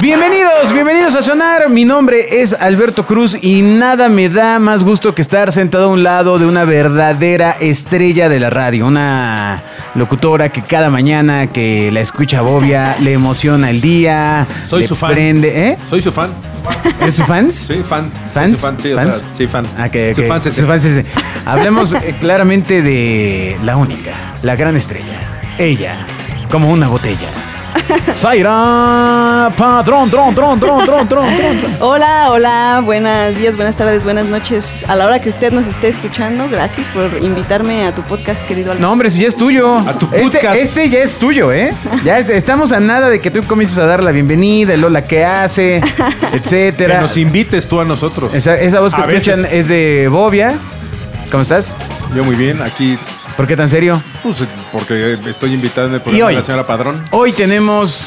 Bienvenidos, bienvenidos a Sonar. Mi nombre es Alberto Cruz y nada me da más gusto que estar sentado a un lado de una verdadera estrella de la radio, una locutora que cada mañana que la escucha Bobia le emociona el día, Soy le su fan. prende, ¿eh? Soy su fan. ¿Eres su fans? Sí, fan. ¿Fans? Su fan, sí, o ¿Fans? sea, sí, fan. Ah, Su sí, sí. su fan, sí, sí. Hablemos eh, claramente de la única, la gran estrella. Ella, como una botella. Zaira, patrón, tron, tron, tron, tron, tron, tron. Hola, hola, buenos días, buenas tardes, buenas noches. A la hora que usted nos esté escuchando, gracias por invitarme a tu podcast, querido Alberto. No, hombre, si ya es tuyo. A tu este, podcast. este ya es tuyo, ¿eh? Ya es- estamos a nada de que tú comiences a dar la bienvenida, el hola que hace, Que etcétera. nos invites tú a nosotros. Esa, esa voz que A escuchan veces. es de Bobia. ¿Cómo estás? Yo muy bien, aquí, ¿Por qué tan serio? pues, porque estoy invitado en el programa hoy. de la señora Padrón. Hoy tenemos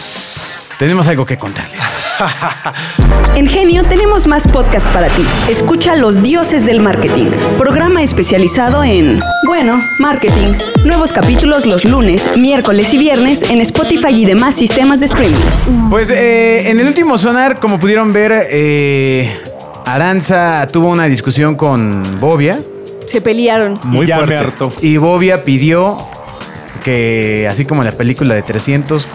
tenemos algo que contarles. En Genio tenemos más podcast para ti. Escucha Los Dioses del Marketing, programa especializado en, bueno, marketing. Nuevos capítulos los lunes, miércoles y viernes en Spotify y demás sistemas de streaming. Pues eh, en el último sonar, como pudieron ver, eh, Aranza tuvo una discusión con Bobia Se pelearon. Muy ya me harto. y Bobia pidió que, así como en la película de 300...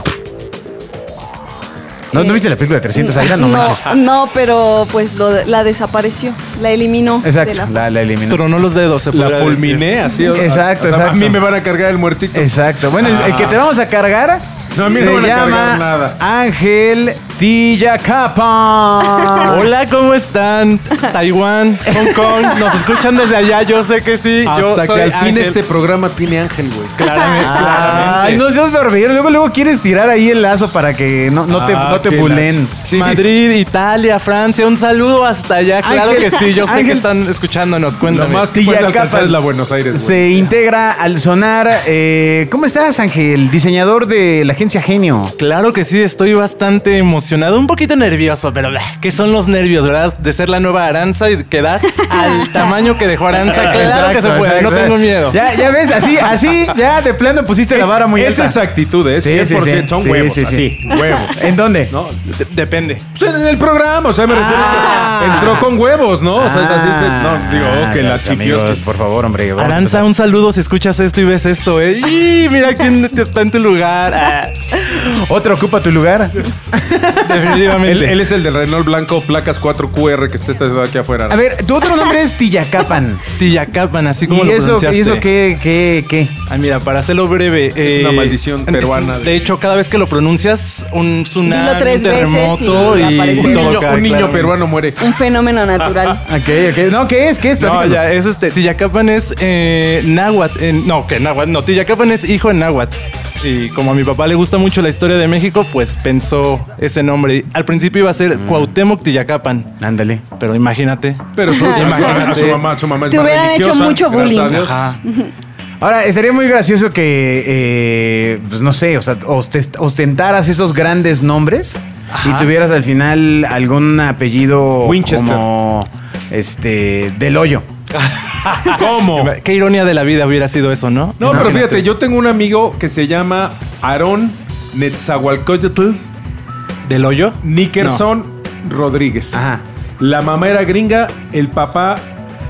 ¿No, ¿no viste la película de 300 Aira? No, no, no, pero pues lo- la desapareció, la eliminó. de Exacto, la la, la eliminó. Tronó los dedos, se La fulminé así. o- Exacto, o sea, A exacto. mí me van a cargar el muertito. Exacto. Bueno, el, el que te vamos a cargar No, a mí se no me van a llama cargar nada. Ángel Tillacapa. Hola, ¿cómo están? Taiwán, Hong Kong, nos escuchan desde allá, yo sé que sí. yo Hasta soy que al fin Ángel. este programa tiene ángel, güey. Claramente, Ay, no seas barbero. Luego, luego quieres tirar ahí el lazo para que no, no te, Ah, no te qué bulen. Sí. Madrid, Italia, Francia, un saludo hasta allá. Claro Ángel- que sí, yo sé Ángel- que están escuchándonos, Lo cuéntame. más que puedes alcanzar es la Buenos Aires, güey. Se integra al sonar. eh, ¿Cómo estás, Ángel? Diseñador de la agencia Genio. Claro que sí, estoy bastante emocionado, un poquito nervioso, pero ¿qué son los nervios, verdad? De ser la nueva Aranza y quedar al tamaño que dejó Aranza. Claro que se Exacto, puede, no tengo miedo. Ya, ya ves, así, así, ya de plano pusiste la vara muy es alta. esa actitud, ¿eh? Sí, sí, 100% sí. son Sí, huevos, sí, sí. así, huevos. ¿En dónde? ¿No? De- depende. Pues en el programa, o sea, me refiero Ah. que entró con huevos, ¿no? O sea, es así, se- no, digo, Ah, que la gracias, amigos, chipios. por favor, hombre. Aranza, un saludo si escuchas esto y ves esto, ¿eh? ¡Y mira quién te está en tu lugar! Ah, ¿Otro ocupa tu lugar? definitivamente. Él, él es el del Renault Blanco, placas 4QR que está estacionado aquí afuera. A ver, tu otro nombre es Tillacapan. Tillacapan, así como ¿Y lo eso, pronunciaste. ¿Y eso qué, qué, qué? Ay, mira, para hacerlo breve. eh, una maldición es- peruana. De hecho, cada vez que lo pronuncias, un tsunami, Dilo tres un terremoto veces y y, aparece. un todo niño, cae, un niño peruano muere. Un fenómeno natural. Ok, ok. No, ¿qué es? ¿Qué es? No, ya, es este. Tillacapan es eh, náhuatl. no, que náhuatl. No, Tillacapan es hijo en náhuatl. Y como a mi papá le gusta mucho la historia de México, pues pensó ese nombre. Al principio iba a ser Cuauhtémoc Tillacapan. Ándale. Pero imagínate. Pero su, Imagínate. a su mamá, su mamá es Te hubieran hecho mucho bullying. Ajá. Ahora, estaría muy gracioso que, eh, pues no sé, o sea, oste- ostentaras esos grandes nombres y tuvieras al final algún apellido Winchester. como, este, del hoyo. ¿Cómo? Qué ironía de la vida hubiera sido eso, ¿no? No, pero fíjate, yo tengo un amigo que se llama Aarón Netzahualcoyotl ¿Del hoyo? Nickerson Rodríguez. Ajá. La mamá era gringa, el papá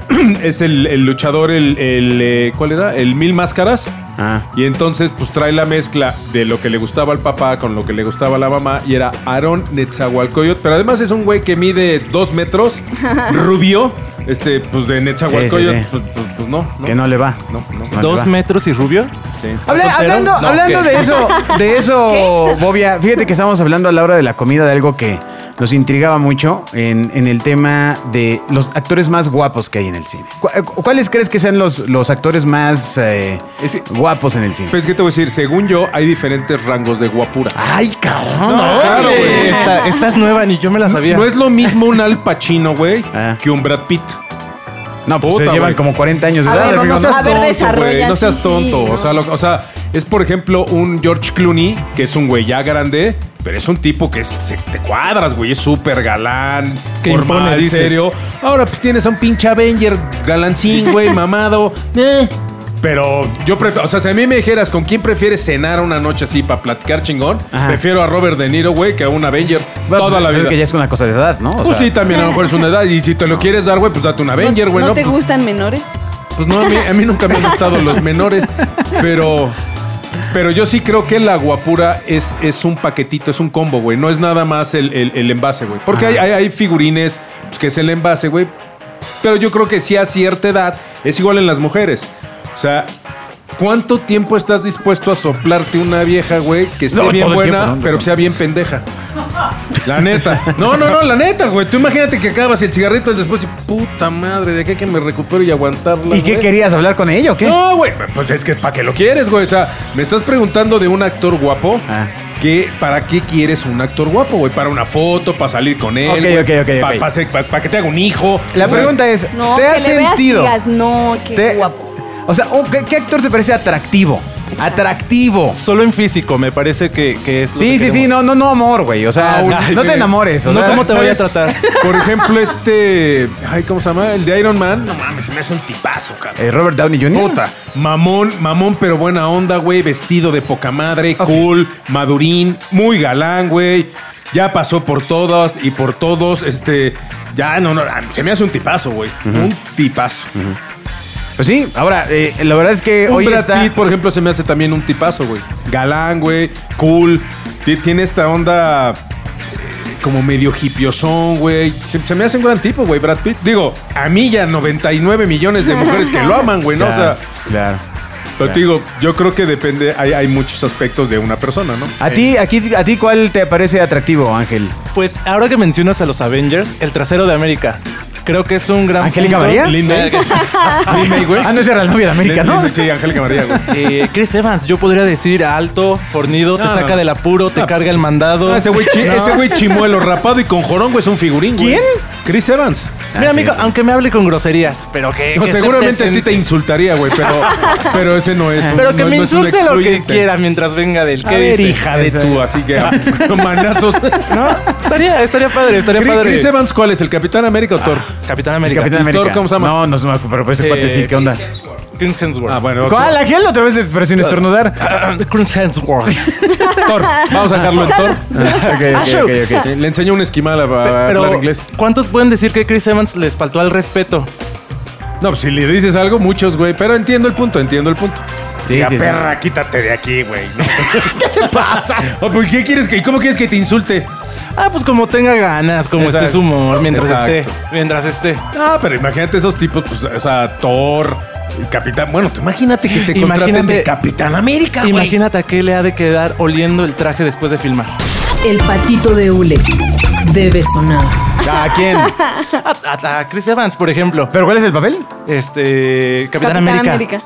es el, el luchador, el, el, eh, ¿cuál era? El Mil Máscaras. Ah. Y entonces, pues trae la mezcla de lo que le gustaba al papá con lo que le gustaba a la mamá. Y era Aaron Netzahualcoyot. Pero además es un güey que mide dos metros, rubio. Este, pues de Netzahualcoyot, Sí, sí, sí. Pues, pues- pues no, no. Que no le va. No, no. No le ¿Dos va. metros y rubio? Sí. Habla- hablando No, hablando ¿qué? de eso, de eso, Bobia, fíjate que estamos hablando a la hora de la comida de algo que nos intrigaba mucho en, en el tema de los actores más guapos que hay en el cine. ¿Cu- ¿Cuáles crees que sean los, los actores más eh, guapos en el cine? Pues, ¿qué te voy a decir? Según yo, hay diferentes rangos de guapura. Ay, cabrón. No, claro, güey. Esta, esta es nueva, ni yo me la sabía. No es lo mismo un Al Pacino, güey, Ah. que un Brad Pitt. No, pues Puta, se llevan como 40 años de A edad. ver, amigo, vamos ¿no? a ver, güey. desarrolla, No seas sí, tonto. sí, o, sea, lo- o sea, es por ejemplo un George Clooney, que es un güey ya grande, pero es un tipo que es- se, te cuadras, güey. Es súper galán, Que formal, impone, dices. serio. Ahora pues tienes a un pinche Avenger galancín, güey, mamado. Eh, Pero yo prefiero, o sea, si a mí me dijeras con quién prefieres cenar una noche así para platicar chingón, Ajá. prefiero a Robert De Niro, güey, que a un Avenger. Bueno, toda pues, la es vida. que ya es una cosa de edad, ¿no? O Pues sea, sí, también a lo mejor es una edad. Y si te lo quieres dar, güey, pues date un Avenger, güey. ¿No, ¿no? te Pues- gustan menores? Pues no, a mí, a mí nunca me han gustado los menores, pero, pero yo sí creo que la guapura es, es un paquetito, es un combo, güey. No es nada más el, el- el envase, güey. Porque hay, hay, hay figurines pues, que es el envase, güey. Pero yo creo que sí a cierta edad es igual en las mujeres. O sea, ¿cuánto tiempo estás dispuesto a soplarte una vieja, güey, que esté No, bien buena, tiempo, ¿no? pero que sea bien pendeja? La neta. No, no, no, la neta, güey. Tú imagínate que acabas el cigarrito y después, y, puta madre, de a que me recupero y aguantarla. ¿Y qué güey. querías hablar con ella o qué? No, güey, pues es que es para qué lo quieres, güey. O sea, me estás preguntando de un actor guapo. Ah. Que, ¿Para qué quieres un actor guapo, güey? ¿Para una foto? ¿Para salir con él? Ok, güey? ok, ok, ¿Para que te haga un hijo? La O sea, pregunta es, No, ¿te que has le veas y sentido? digas, no, qué te- guapo. O sea, ¿qué, qué actor te parece atractivo? Atractivo. Solo en físico me parece que, que es. lo Sí, que sí, sí, no, no, no amor, güey. O sea, Ah, no te enamores. O no sea, cómo te voy a tratar. Por ejemplo, este. Ay, ¿cómo se llama? El de Iron Man. No mames, se me hace un tipazo, cabrón. eh, Robert Downey Jr. Puta, mamón, mamón, pero buena onda, güey. Vestido de poca madre, cool, madurín, muy galán, güey. Ya pasó por todas y por todos. Este, ya no, no, se me hace un tipazo, güey. Un tipazo. Pues sí, ahora, eh, la verdad es que Un hoy Brad está... Pitt, por ejemplo, se me hace también un tipazo, güey. Galán, güey, cool. Ti- Tiene esta onda eh, como medio hipiosón, güey. Se, se me hace un gran tipo, güey, Brad Pitt. Digo, a mí ya 99 millones de mujeres que lo aman, güey, ¿no? O sea, Claro, claro. pero te digo, yo creo que depende, hay, hay muchos aspectos de una persona, ¿no? ¿A ti, aquí, ¿A ti cuál te parece atractivo, Ángel? Pues ahora que mencionas a los Avengers, el trasero de América. Creo que es un gran. ¿Angélica punto. María? Lin May. Lin May, güey. Ah, no, esa era la novia de América, Lin- ¿no? Lin- Sí, Angélica María, güey. Eh, Chris Evans, yo podría decir alto, fornido, te No, saca no. del apuro, te No, carga pues, el mandado. No, ese güey chi- No. ese güey chimuelo rapado y con jorón, güey, es un figurín, güey. ¿Quién? Chris Evans. Mira, Ah, amigo, sí. aunque me hable con groserías, pero que. No, que seguramente a ti te insultaría, güey, pero, pero ese no es. un- Pero que no- me no insulte lo que quiera mientras venga del. A ¿Qué ver, dice? hija de tú, así que ah, manazos. No, estaría, estaría padre, estaría Chris, padre. Chris Evans, ¿cuál es? ¿El Capitán América o Thor? Capitán El América. Capitán ¿Y América. Thor cómo se llama? No, no se me acuerdo, pero ese Eh, cuate sí, ¿qué onda? Chris Hemsworth. Ah, bueno. ¿Cuál, Ángel? Otra vez, pero sin estornudar. Chris Hemsworth. Thor. Vamos a dejarlo en Thor. ok, ok, ok, ok. Eh, Le enseñó un esquimal a, a Pero, hablar inglés. ¿cuántos pueden decir que Chris Evans les faltó al respeto? No, pues si le dices algo, muchos, güey. Pero entiendo el punto, entiendo el punto. Sí, Diga, sí, sí. perra, quítate de aquí, güey. ¿Qué te pasa? ¿Qué quieres que, ¿Cómo quieres que te insulte? Ah, pues como tenga ganas, como Exacto. esté su humor, mientras Exacto. esté. Mientras esté. Ah, pero imagínate esos tipos, pues, o sea, Thor, Capitán. Bueno, tú imagínate que te contraten de Capitán América, güey. Imagínate a qué le ha de quedar oliendo el traje después de filmar. El patito de hule debe sonar. ¿A quién? A, a- a Chris Evans, por ejemplo. ¿Pero cuál es el papel? Este. Capitán, América.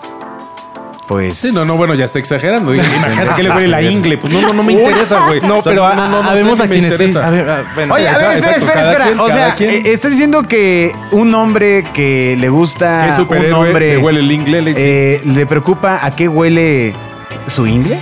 Pues... Sí, no, no, bueno, ya está exagerando. Imagínate que le huele la ingle. Pues no, no, no me interesa, güey. No, pero a- no, no, no, a quienes sí. interesa. A ver, Oye, a ver, espera, espera, espera. o sea, eh, ¿estás diciendo que un hombre que le gusta ¿Qué un superhéroe hombre le huele el ingle? Le- eh, le preocupa a qué huele su ingle?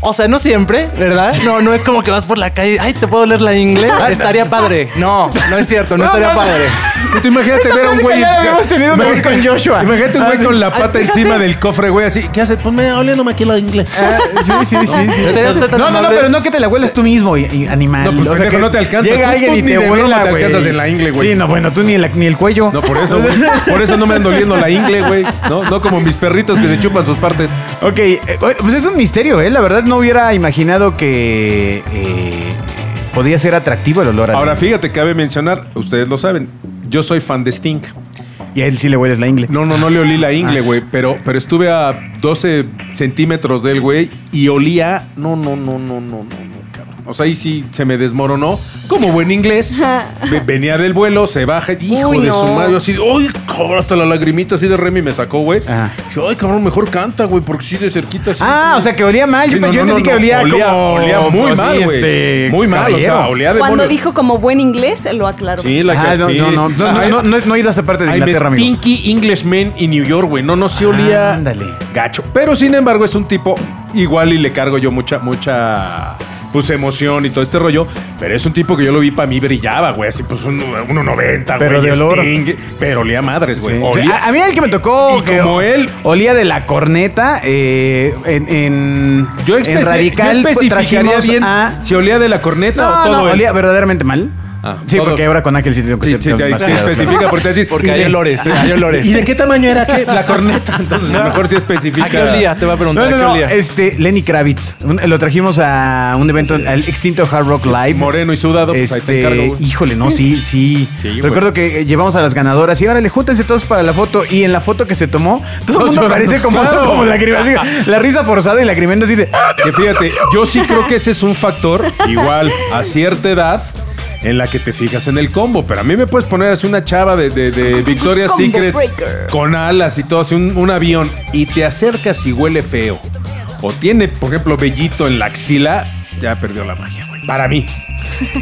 O sea, no siempre, ¿verdad? No, no es como que vas por la calle. Ay, ¿te puedo leer la inglés? Estaría padre. No, no es cierto, no, No, estaría no, no. padre. Sí, tú imagínate ver a un güey. ya tenido una vez con Joshua. Imagínate un güey Ah, sí. con la pata encima del cofre, güey, así. ¿Qué hace? Pues me oliéndome aquí la ingle. Ah, sí, sí, sí, sí. ¿Sería usted tan No, no, no, pero no que te la huelas tú mismo, y, y animal. No, pues, O sea, pendejo, que no te alcanza. Llega Tú- alguien y ni te huela, te güey. alcanzas en la ingle, güey. Sí, no, bueno, tú ni, en la- ni el cuello. No, por eso, güey. Por eso no me ando oliendo la ingle, güey. No, no como mis perritos que se chupan sus partes. Ok, eh, pues es un misterio, ¿eh? La verdad no hubiera imaginado que eh, podía ser atractivo el olor a Ahora, fíjate, cabe mencionar, ustedes lo saben, yo soy fan de Sting. Y a él sí le hueles la ingle. No, no, no le olí la ingle, güey, pero, pero estuve a 12 centímetros del güey y olía. No, no, no, no, no, no, no, cabrón. O sea, ahí sí se me desmoronó. Como buen inglés. Ve- Venía del vuelo, se baja. Hijo Uy, de su madre. Así, ¡ay, cabrón! Hasta la lagrimita así de Remy me sacó, güey. Ajá. Dije, ¡ay, cabrón! Mejor canta, güey, porque sí de cerquita. sí". Ah, o sea que olía mal. Yo, Sí, no, yo no, entendí no, que olía, olía, como... olía muy así, mal, güey. este, muy mal, o sea, olía de Cuando dijo como buen inglés, lo aclaró. Sí, la Ah, que no, sí. no, no, no, no, no, no, no he ido a esa parte de Inglaterra, amigo. stinky Englishman in New York, güey. No, no se olía Ándale. gacho. Pero sin embargo es un tipo igual y le cargo yo mucha, mucha pues emoción y todo este rollo. Pero es un tipo que yo lo vi para mí brillaba, güey. Así pues un 1.90, Pero de olor. Sting, pero olía madres, güey. Sí. Olía- A, a mí el que me tocó Y que como él- olía de la corneta eh, en, en, Yo, en radical yo trajimos bien a- si olía de la corneta no, o todo no, olía verdaderamente mal. Ah, sí, todo. porque ahora con Ángel sí tengo que Sí, ser sí, te, más cuidado, especifica porque decir. Porque hay sí. olores, hay olores. ¿Y de qué tamaño era qué? la corneta? Entonces, mejor si especifica. ¿A qué olía? Te va a preguntar. No, no, ¿a qué no, olía? este, Lenny Kravitz. Lo trajimos a un evento, al extinto Hard Rock Live. Moreno y sudado, pues ahí te Este, encargo, güey. híjole, no, sí, sí. Sí, güey. Recuerdo que eh, llevamos a las ganadoras y ahora le júntense todos para la foto. Y en la foto que se tomó, todo el mundo parece como, Claro. como La risa forzada y lagrimendo así de. Que fíjate, yo sí creo que ese es un factor, igual a cierta edad, en la que te fijas en el combo. Pero a mí me puedes poner así una chava de, de, de Victoria's Combo Secret con alas y todo, así un, un avión, y te acercas y huele feo. O tiene, por ejemplo, vellito en la axila, ya perdió la magia. Para mí.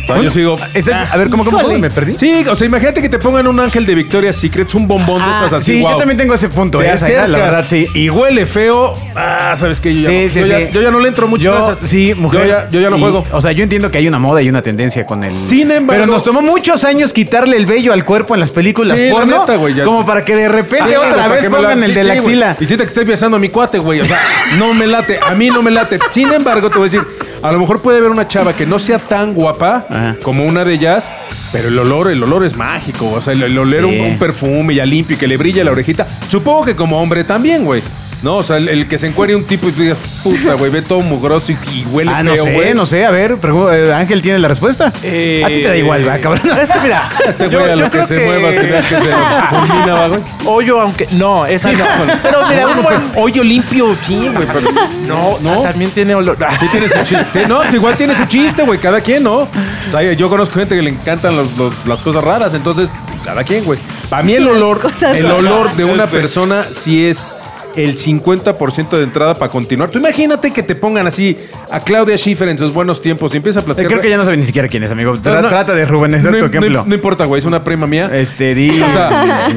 O sea, yo sigo. Está- a ver, ¿cómo, cómo, cómo? ¿Me perdí? Sí, o sea, imagínate que te pongan un ángel de Victoria's Secret, un bombón de Ah, estas así. sí, yo guau. también tengo ese punto. Te eh, esa, acercas la verdad, sí. y huele feo. Ah, sabes que yo, ya Sí, no- sí, yo, sí. Ya, yo ya no le entro mucho. Yo, a esas. sí, mujer. Yo ya, yo ya no Y, juego. O sea, yo entiendo que hay una moda y una tendencia con el. Sin embargo- Pero nos tomó muchos años quitarle el vello al cuerpo en las películas Sí, la porno. neta, güey, ya- como para que de repente Sí, otra vez me pongan el de la sí, güey. axila. Y siento que estoy besando a mi cuate, güey. O sea, no me late. A mí no me late. Sin embargo, te voy a decir, a lo mejor puede haber una chava que no sea tan guapa Ajá. como una de ellas, pero el olor, el olor es mágico. O sea, el, el oler Sí. un, un perfume ya limpio y que le brille la orejita. Supongo que como hombre también, güey. No, o sea, el, el que se encuere un tipo y tú digas, puta, güey, ve todo mugroso y, y huele Ah, no feo, sé, güey. no sé. A ver, pregu- eh, Ángel tiene la respuesta. Eh, a ti te da igual, va, cabrón. Es que mira, Este güey a lo que se mueva, se ve que se fulmina, va, güey. Hoyo, aunque. No, esa no. Pero mira, un buen. Hoyo limpio, sí, güey, pero... No, no. También tiene olor. Sí tiene su chiste. No, pues igual tiene su chiste, güey. Cada quien, ¿no? O sea, yo conozco gente que le encantan los- los- las cosas raras. Entonces, cada quien, güey. Para mí el Las olor, cosas el raras. olor de una persona sí es el 50% de entrada para continuar. Tú imagínate que te pongan así a Claudia Schiffer en sus buenos tiempos y empieza a Eh, platicar. Creo que ya no sabe ni siquiera quién es, amigo. Tra- No, no. Trata de no, tu no- ejemplo. no importa, güey. Es una prima mía. Este, di. O sea,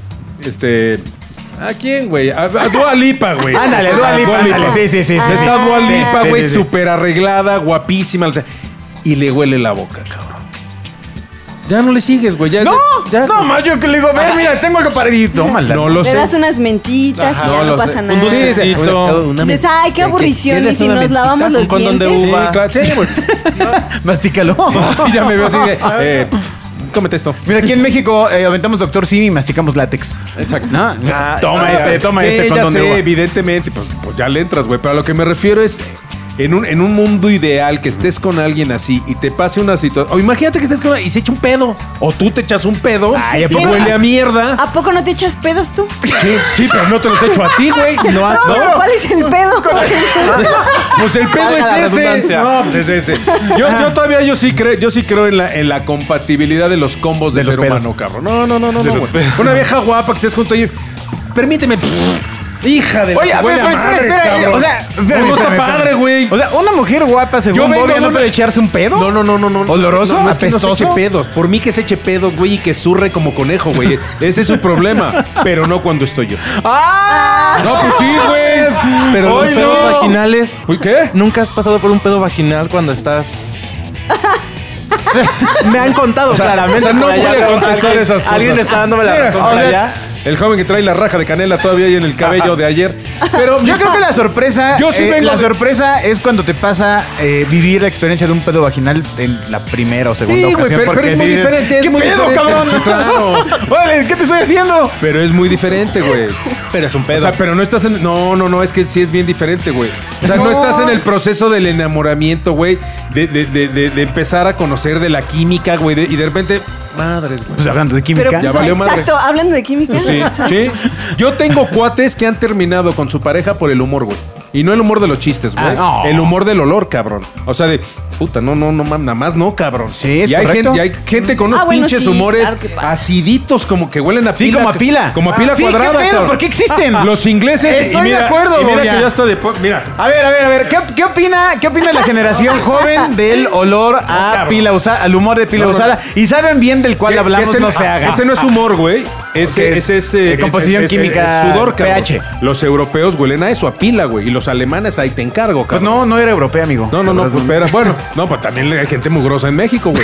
este. ¿A quién, güey? A, a Dua Lipa, güey. Ándale, Dua Lipa, ándale, sí, sí, sí, sí, Está. Dua Lipa, güey, sí, súper arreglada, guapísima. Y le huele la boca, cabrón. Ya no le sigues, güey. Ya, No, ya, no, más yo que le digo, ver, mira, tengo algo para. Tómala. No lo Le sé. das unas mentitas y No ya lo no pasa sé. nada. Un dulcecito. Dices, ay, qué aburrición. Y si nos lavamos los Un condón de dientes. Sí, uva. claro, sí, güey. Mastícalo. Sí, ya me veo así de. Eh, cómete esto. Mira, aquí en México eh, aventamos Doctor Simi y masticamos látex. Exacto. ¿No? Ah, toma este, toma Sí, este ya condón de sé, uva. evidentemente, pues, pues ya le entras, güey. Pero a lo que me refiero es en un, en un mundo ideal que estés con alguien así y te pase una situación. O imagínate que estés con y se echa un pedo. O tú te echas un pedo Ay, ¿a y poco? huele a mierda. ¿A poco no te echas pedos tú? Sí, sí, pero no te los echo a ti, güey. No, No, pero ¿cuál es el pedo? Pues el pedo Valga la es ese. No, pues es ese. Yo, yo todavía yo sí creo, yo sí creo en la, en la compatibilidad de los combos de, De los ser pedos. humano, cabrón. No, no, no, no, no. los güey. pedos. Una vieja guapa que estés junto ahí. Permíteme. Hija de la Oye, a ver, huele a pero espera, madres, espera, cabrón. o sea, espérame, no está espérame, padre, güey. O sea, una mujer guapa, según Yo vengo Bobia, de ¿no una- puede echarse un pedo? No, no, no, no, no. ¿Oloroso? No, no es que no se ¿Apestoso? eche pedos. Por mí que se eche pedos, güey, y que surre como conejo, güey. Ese es su problema. Pero no cuando estoy yo. ¡Ah! No, pues sí, güey. Pero los pedos no. vaginales. ¿Uy, ¿Qué? ¿Nunca has pasado por un pedo vaginal cuando estás.? Me han contado claramente. o sea, no por allá, voy a pero contestar alguien- esas cosas. Alguien está dándome la Mira, razón o por sea, allá. El joven que trae la raja de canela todavía ahí en el cabello de ayer. Pero Yo creo que la sorpresa, Yo sí eh, vengo la de- sorpresa es cuando te pasa eh, vivir la experiencia de un pedo vaginal en la primera o segunda Sí, güey, ocasión. pero- porque pero es muy dices, diferente, es ¿Qué muy pedo, diferente". cabrón? Sí, claro. Vale, ¿qué te estoy haciendo? Pero es muy diferente, güey. Pero es un O pedo. sea, pero no estás en. No, no, no, es que sí es bien diferente, güey. O sea, no, estás en el proceso del enamoramiento, güey. De, de, de, de, de empezar a conocer de la química, güey. de- y de repente, madres, güey. Pues hablando de química. Pero, Ya pues, valió madre. exacto, hablando de química. Sí, sí. Yo tengo cuates que han terminado con su pareja por el humor, güey. Y no el humor de los chistes, güey. Ah, no. El humor del olor, cabrón. O sea, de. puta, no, no, no, nada más no, cabrón. Sí, es y hay correcto. gente, y hay gente con unos Ah, bueno, pinches sí, humores claro aciditos, como que huelen a Sí, pila. como a pila. Como a pila Sí, ¿qué cuadrada, pedo? cabrón. ¿Por qué existen? Los ingleses. Estoy y mira, de acuerdo, Y mira que ya está de. Mira. A ver, a ver, a ver, ¿qué, qué opina, qué opina la generación joven del olor a pila usada, al humor de pila No, usada? Y saben bien del cual hablamos, ese, no se haga. Ese no es humor, güey. Ese, es, ese es, eh, composición es- química, es sudor, cabrón. pH. Los europeos huelen a eso, a pila, güey. Y los alemanes, ahí te encargo, Pues cabrón. no, no era europea, amigo. No, no, no, pues, pero bueno, no, pues también hay gente mugrosa en México, güey.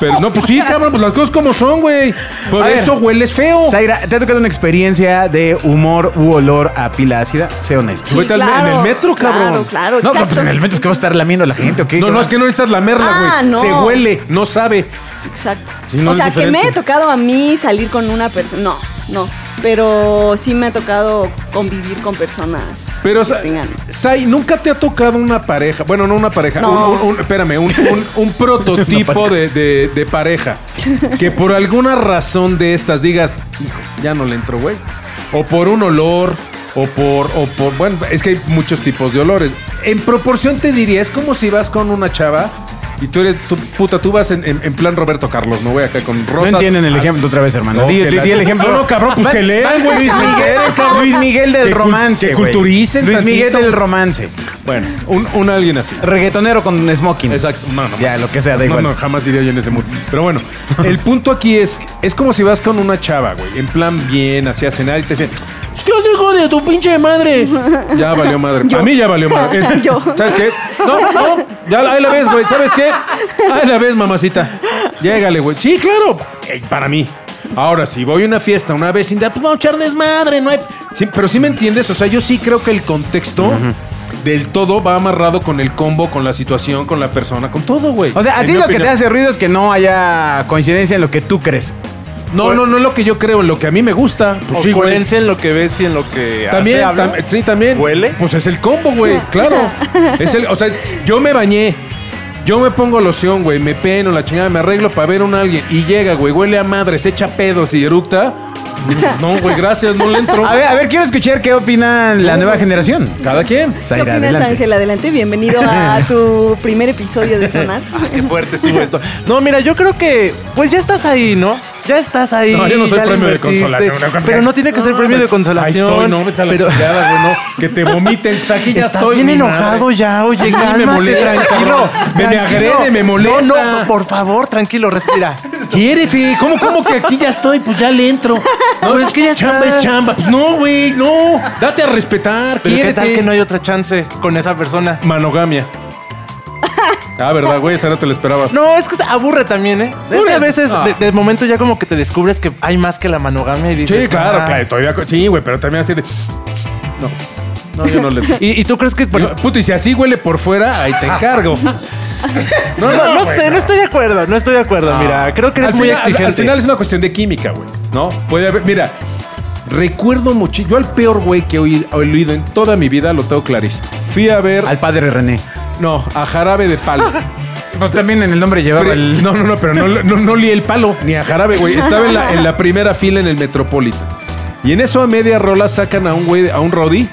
Pero no, pues sí, cabrón, pues las cosas como son, güey. Por A ver. eso hueles feo. Zaira, ¿te ha tocado una experiencia de humor u olor a pila ácida? Sé honesto. Vete al- en el metro, cabrón. Claro, claro, No, no, exacto. pues en el metro que va a estar lamiendo la gente, ¿o qué? No, no, es que no necesitas lamerla, güey. Ah, no. Se huele, no sabe. Exacto. Sí, no o sea, que me he tocado a mí salir con una persona. No, no. Pero sí me ha tocado convivir con personas Pero, que Sa- tengan. Sai, ¿nunca te ha tocado una pareja? Bueno, no una pareja. No. un- un- un- espérame, un prototipo de, de- de pareja. Que por alguna razón de estas digas, hijo, ya no le entro, güey. O por un olor, o por, o por. Bueno, es que hay muchos tipos de olores. En proporción te diría, es como si vas con una chava. Y tú eres, tú, puta, tú vas en, en- en plan Roberto Carlos, no voy acá con No rosas. entienden el Ah, ejemplo otra vez, hermano. No, di, que di- la- di el ejemplo. No, no, cabrón, pues que lean, güey, Luis Miguel. Luis Miguel del Que romance. que güey. culturicen Luis Miguel del romance. Bueno, un, un alguien así. Reggaetonero con smoking. Exacto. No, no. Ya, lo que sea, da no, igual. No, jamás diría yo en ese mood. Pero bueno, el punto aquí es, es como si vas con una chava, güey, en plan bien, así a cenar y te dicen, ¿qué hijo de tu pinche madre? Ya valió madre. A mí ya valió madre. Es- Yo. ¿Sabes qué? No, no, ya la- ahí la ves, güey. ¿Sabes qué? Ahí la ves, mamacita. Llégale, güey. Sí, claro. Para mí. Ahora, si voy a una fiesta, una vecindad, pues vamos a echar desmadre, no hay... Sí, pero sí me entiendes, o sea, yo sí creo que el contexto... Del todo va amarrado con el combo, con la situación, con la persona, con todo, güey. O sea, a En ti mi lo que te hace ruido es que no haya coincidencia en lo que tú crees. No, no, no es lo que yo creo, en lo que a mí me gusta. Pues o sí, güey. coherencia en lo que ves y en lo que También, hace, habla. tam- sí, también. ¿Huele? Pues es el combo, güey, claro. Es el, o sea, es- yo me bañé. Yo me pongo loción, güey, me peno, la chingada, me arreglo para ver a un alguien y llega, güey, huele a madre, se echa pedos y eructa. No, güey, gracias, no le entro. A ver, a ver, quiero escuchar qué opinan la nueva generación. Cada quien. ¿Qué Zaira, opinas, adelante. Ángel? Adelante, bienvenido a tu primer episodio de Sonar. Ah, qué fuerte estuvo esto. No, mira, yo creo que pues ya estás ahí, ¿no? Ya estás ahí. No, yo no soy ya le premio de invertiste. consolación, no, Pero no tiene que ser premio de Ahí consolación. estoy, no, vete a la pero chingada, güey, no. Que te vomiten, pues aquí ya Estás estoy. bien mi enojado madre. ya, oye, Sí, cálmate, me molesta, tranquilo. cabrón. Me, me tranquilo. agrede, me molesta. No, no, por favor, tranquilo, respira. Quiérete, ¿cómo, cómo que aquí ya estoy? Pues ya le entro. No, Pues que ya chamba es chamba. Pues no, güey, no. Date a respetar, Pero qué quiérete. tal que no hay otra chance con esa persona. Manogamia. Ah, verdad, güey, esa no te lo esperabas. No, es que aburre también, ¿eh? Es que a veces, Ah. de, de momento ya como que te descubres que hay más que la manogamia y dices... Sí, claro, "Ah". claro, estoy de acuerdo. Sí, güey, pero también así de. No. No, yo no le. ¿Y, y tú crees que...? Yo, puto, y si así huele por fuera, ahí te encargo. No, no, no güey, sé, no estoy de acuerdo, no estoy de acuerdo. Mira, creo que eres Al muy final- al- exigente. Al, final es una cuestión de química, güey. ¿No? Puede haber. Mira, recuerdo mucho. Yo al peor güey que he oí- he oído en toda mi vida lo tengo clarísimo. Fui a ver. Al padre René. No, a Jarabe de Palo. Pues también en el nombre llevaba Pero- el. No, no, no, pero no, no, no lié el palo, ni a Jarabe, güey. Estaba en la, en la primera fila en el Metropolitan. Y en eso a media rola sacan a un güey, a un Roddy,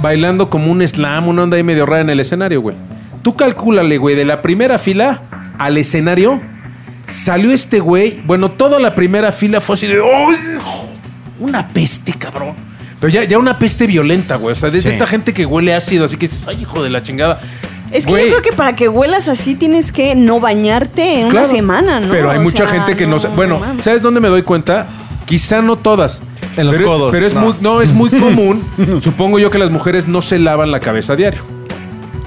bailando como un slam, una onda ahí medio rara en el escenario, güey. Tú calcúlale, güey, de la primera fila al escenario, salió este güey. Bueno, toda la primera fila fue así de. ¡Ay! Una peste, cabrón. Pero ya, ya una peste violenta, güey. O sea, desde Sí. esta gente que huele ácido, así que dices, ay, hijo de la chingada. Es que Güey, yo creo que para que huelas así tienes que no bañarte en Claro, una semana, ¿no? Pero hay O mucha sea, gente que no, se- Bueno. ¿sabes dónde me doy cuenta? Quizá no todas. En los pero, codos, Pero es no. muy, no, es muy común. Supongo yo que las mujeres no se lavan la cabeza a diario.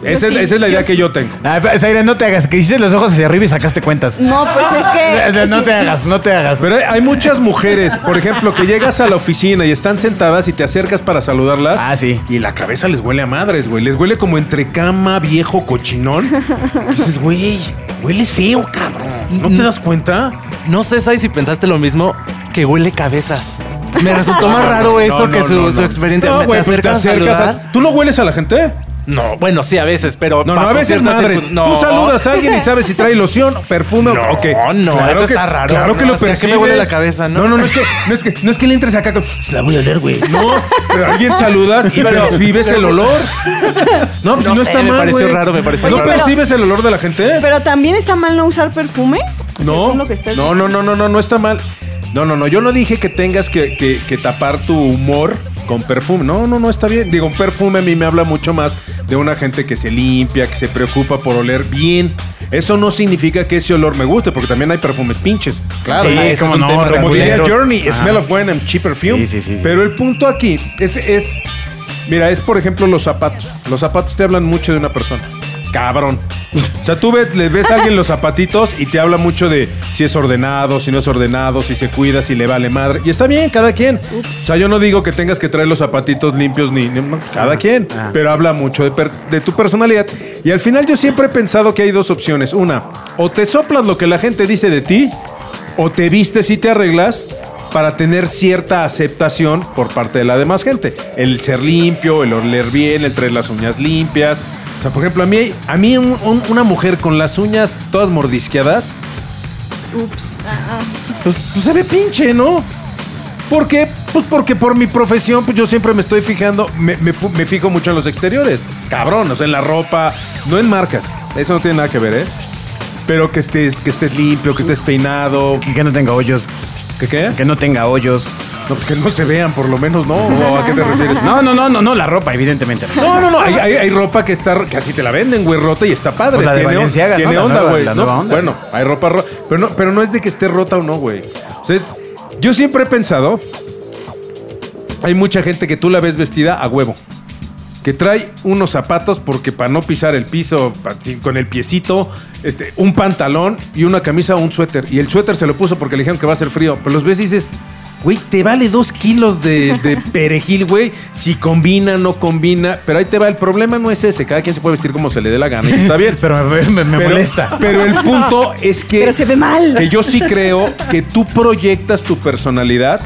Esa, es, sí, esa es la yo idea sí. que yo tengo. Ah, Zaira, no te hagas, que hiciste los ojos hacia arriba y sacaste cuentas. No, pues es que. O sea, no sí. te hagas, no te hagas. Pero hay, muchas mujeres, por ejemplo, que llegas a la oficina y están sentadas y te acercas para saludarlas. Ah, sí. Y la cabeza les huele a madres, güey. Les huele como entre cama, viejo, cochinón. Y dices, güey, hueles feo, cabrón. ¿No te das cuenta? No sé, Sai, si pensaste lo mismo, que huele cabezas. Me resultó más raro esto No, que su, no, su experiencia. No, Me- güey, te pues te acercas a. ¿Tú no hueles a la gente? No, bueno, sí, a veces, pero. No, no, a bajo veces ciertas madre. circun- No. Tú saludas a alguien y sabes si trae loción, perfume No, o qué. no, eso está raro. Claro que No, lo o sea, que me huele la cabeza, ¿no? No, no, no es que, no es que, no es que le entres acá con. "Se la voy a oler, güey. No, pero alguien saludas y Pero- percibes el olor. No, pues No no, sé, está me mal. pareció güey. raro, me pareció ¿No raro. Percibes el olor de la gente? Pero también está mal no usar perfume. No, según lo que estás no, no, no, no, no, no está mal. No, no, no, yo no dije que tengas que, que- que tapar tu humor con perfume. No, no, no está bien. Digo, un perfume a mí me habla mucho más de una gente que se limpia, que se preocupa por oler bien. Eso no significa que ese olor me guste, porque también hay perfumes pinches. Claro. Sí, es un no, tema como Como diría. Journey, Ah. smell of wine and cheap perfume. Sí, sí, sí, sí. Pero el punto aquí es, es, mira, es por ejemplo los zapatos. Los zapatos te hablan mucho de una persona. Cabrón. O sea, tú ves, le ves a alguien los zapatitos y te habla mucho de si es ordenado, si no es ordenado, si se cuida, si le vale madre. Y está bien, cada quien. O sea, yo no digo que tengas que traer los zapatitos limpios ni, cada quien. ah. Pero habla mucho de, per- de tu personalidad. Y al final yo siempre he pensado que hay dos opciones. Una, o te soplas lo que la gente dice de ti, o te vistes y te arreglas para tener cierta aceptación por parte de la demás gente. El ser limpio, el oler bien, el traer las uñas limpias. O sea, por ejemplo, a mí, a mí un- un- una mujer con las uñas todas mordisqueadas, Ups. Pues, pues se ve pinche, ¿no? ¿Por qué? Pues porque por mi profesión, pues yo siempre me estoy fijando, me, me fijo mucho en los exteriores. Cabrón, o sea, en la ropa, no en marcas. Eso no tiene nada que ver, ¿eh? Pero que estés, que estés limpio, que estés peinado. Que, que no tenga hoyos. ¿Qué qué? Que no tenga hoyos. No, pues que no se vean, por lo menos, ¿no? ¿O a qué te refieres? No, no, no, no, no, la ropa, evidentemente. No, no, no. Hay, hay- hay ropa que está que así te la venden, güey, rota y está padre. Pues la de tiene tiene onda, güey. ¿no? Bueno, hay ropa rota. Pero no, pero no es de que esté rota o no, güey. O sea, es- yo siempre he pensado. Hay mucha gente que tú la ves vestida a huevo. Que trae unos zapatos porque para no pisar el piso con el piecito, este, un pantalón y una camisa o un suéter. Y el suéter se lo puso porque le dijeron que va a hacer frío. Pero los ves y dices, güey, te vale dos kilos de, de perejil, güey. Si combina, no combina. Pero ahí te va, el problema no es ese. Cada quien se puede vestir como se le dé la gana. Y está bien. Pero me, me- me Pero- molesta. Pero el punto es que. Pero se ve mal. Que yo sí creo que tú proyectas tu personalidad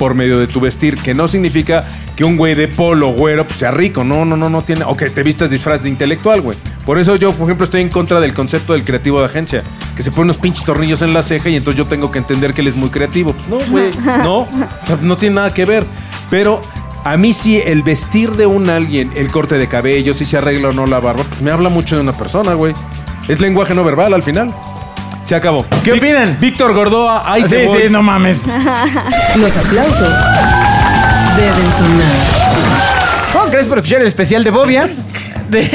por medio de tu vestir, que no significa que un güey de polo, güero, pues sea rico. No, no, no, no tiene. O que te vistas disfraz de intelectual, güey. Por eso yo, por ejemplo, estoy en contra del concepto del creativo de agencia. Que se pone unos pinches tornillos en la ceja y entonces yo tengo que entender que él es muy creativo. Pues no, güey. No. O sea, no tiene nada que ver. Pero. A mí sí, el vestir de un alguien, el corte de cabello, si se arregla o no la barba, pues me habla mucho de una persona, güey. Es lenguaje no verbal al final. Se acabó. ¿Qué Vic- opinan? Víctor Gordoa, ahí Sí, te voy. sí, no mames. Los aplausos deben sonar. ¿Cómo crees por escuchar el especial de Bobia? De,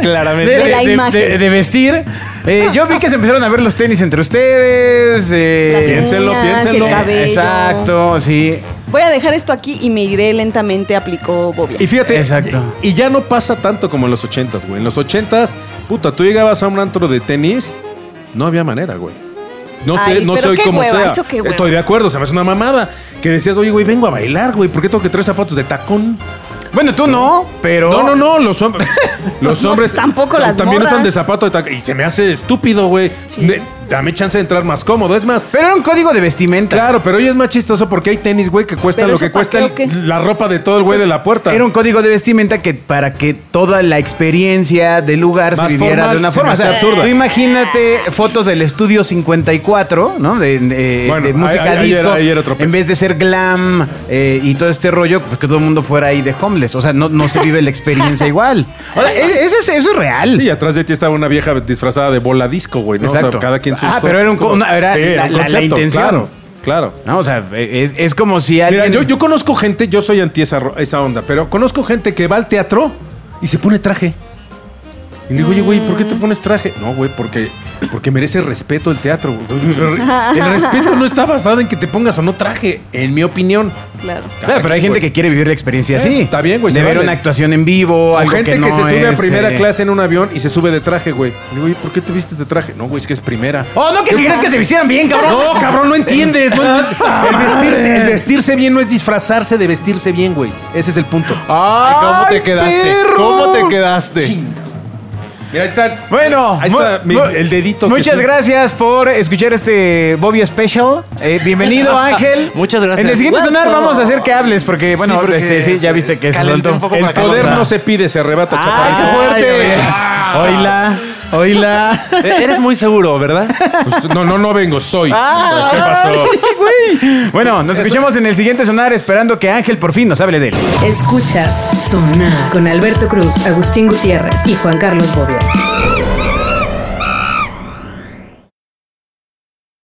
Claramente. de, De la de- imagen. de- de vestir. Eh, yo vi que se empezaron a ver los tenis entre ustedes. eh, Las Piénsenlo, uñas, piénsenlo. el cabello. Exacto, sí. Voy a dejar esto aquí y me iré lentamente, aplicó Bobia. Y fíjate, Exacto. y ya no pasa tanto como en los ochentas, güey. En los ochentas, puta, tú llegabas a un antro de tenis, no había manera, güey. No sé, Ay, no pero soy qué como hueva, sea. eso qué hueva. Estoy de acuerdo, se me hace una mamada. Que decías, oye, güey, vengo a bailar, güey. ¿Por qué tengo que traer zapatos de tacón? Bueno, tú no, pero. No, no, no, los hombres. Los No, hombres. tampoco las También morras. usan de zapato de tacón. Y se me hace estúpido, güey. Ne- Dame chance de entrar más cómodo. Es más, Pero era un código de vestimenta. Claro, pero hoy es más chistoso porque hay tenis, güey, que cuesta ¿Pero lo que cuesta el- la ropa de todo el güey de la puerta. Era un código de vestimenta que para que toda la experiencia del lugar Más se viviera formal, de una forma. O sea, absurda. Tú imagínate fotos del estudio 54, ¿no? De, de- Bueno, de música ahí- ahí disco. era- ahí era otro en vez de ser glam eh, y todo este rollo, pues que todo el mundo fuera ahí de homeless. O sea, no, no se vive la experiencia igual. O sea, e- eso es, eso es real. Sí, atrás de ti estaba una vieja disfrazada de bola disco, güey, ¿no? O sea, Exacto. cada quien su Ah, pero era un una- era la- un la- la intención. Claro, claro. ¿No? O sea, es, es como si alguien. Mira, yo, yo conozco gente, yo soy anti esa, esa onda, pero conozco gente que va al teatro y se pone traje. Y le digo, oye, güey, ¿por qué te pones traje? No, güey, porque, porque merece respeto el teatro. güey. El respeto no está basado en que te pongas o no traje, en mi opinión. Claro. Claro, pero hay gente que quiere vivir la experiencia Eh, así. está bien, güey, De ver vale. una actuación en vivo, O algo gente que, no se sube a primera eh, clase en un avión y se sube de traje, güey. Le digo, oye, ¿por qué te vistes de traje? No, güey, es que es primera. Oh, no, que te crees que se vistieran bien, cabrón. No, cabrón, no entiendes. no ent- el, vestirse, el vestirse bien no es disfrazarse de vestirse bien, güey. Ese es el punto. Ay, ¿cómo te ¡Ay, quedaste? perro! ¿Cómo te quedaste? Mira, ahí está. Bueno, ahí está mi- el dedito. Muchas gracias por escuchar este Bobby Special. Eh, bienvenido, Ángel. Muchas gracias. En el siguiente sonar vamos a hacer que hables, porque, bueno, Sí, porque este, sí, ya viste que se soltó. un poco El poder no se pide, se arrebata, ¡Ay, chaparrito. qué fuerte! Oíla, oíla. Eh, Eres muy seguro, ¿verdad? Pues, no, no, no vengo, soy. Ah. ¿Qué pasó? Bueno, nos escuchamos en el siguiente sonar esperando que Ángel por fin nos hable de él. Escuchas Sonar con Alberto Cruz, Agustín Gutiérrez y Juan Carlos Bobia.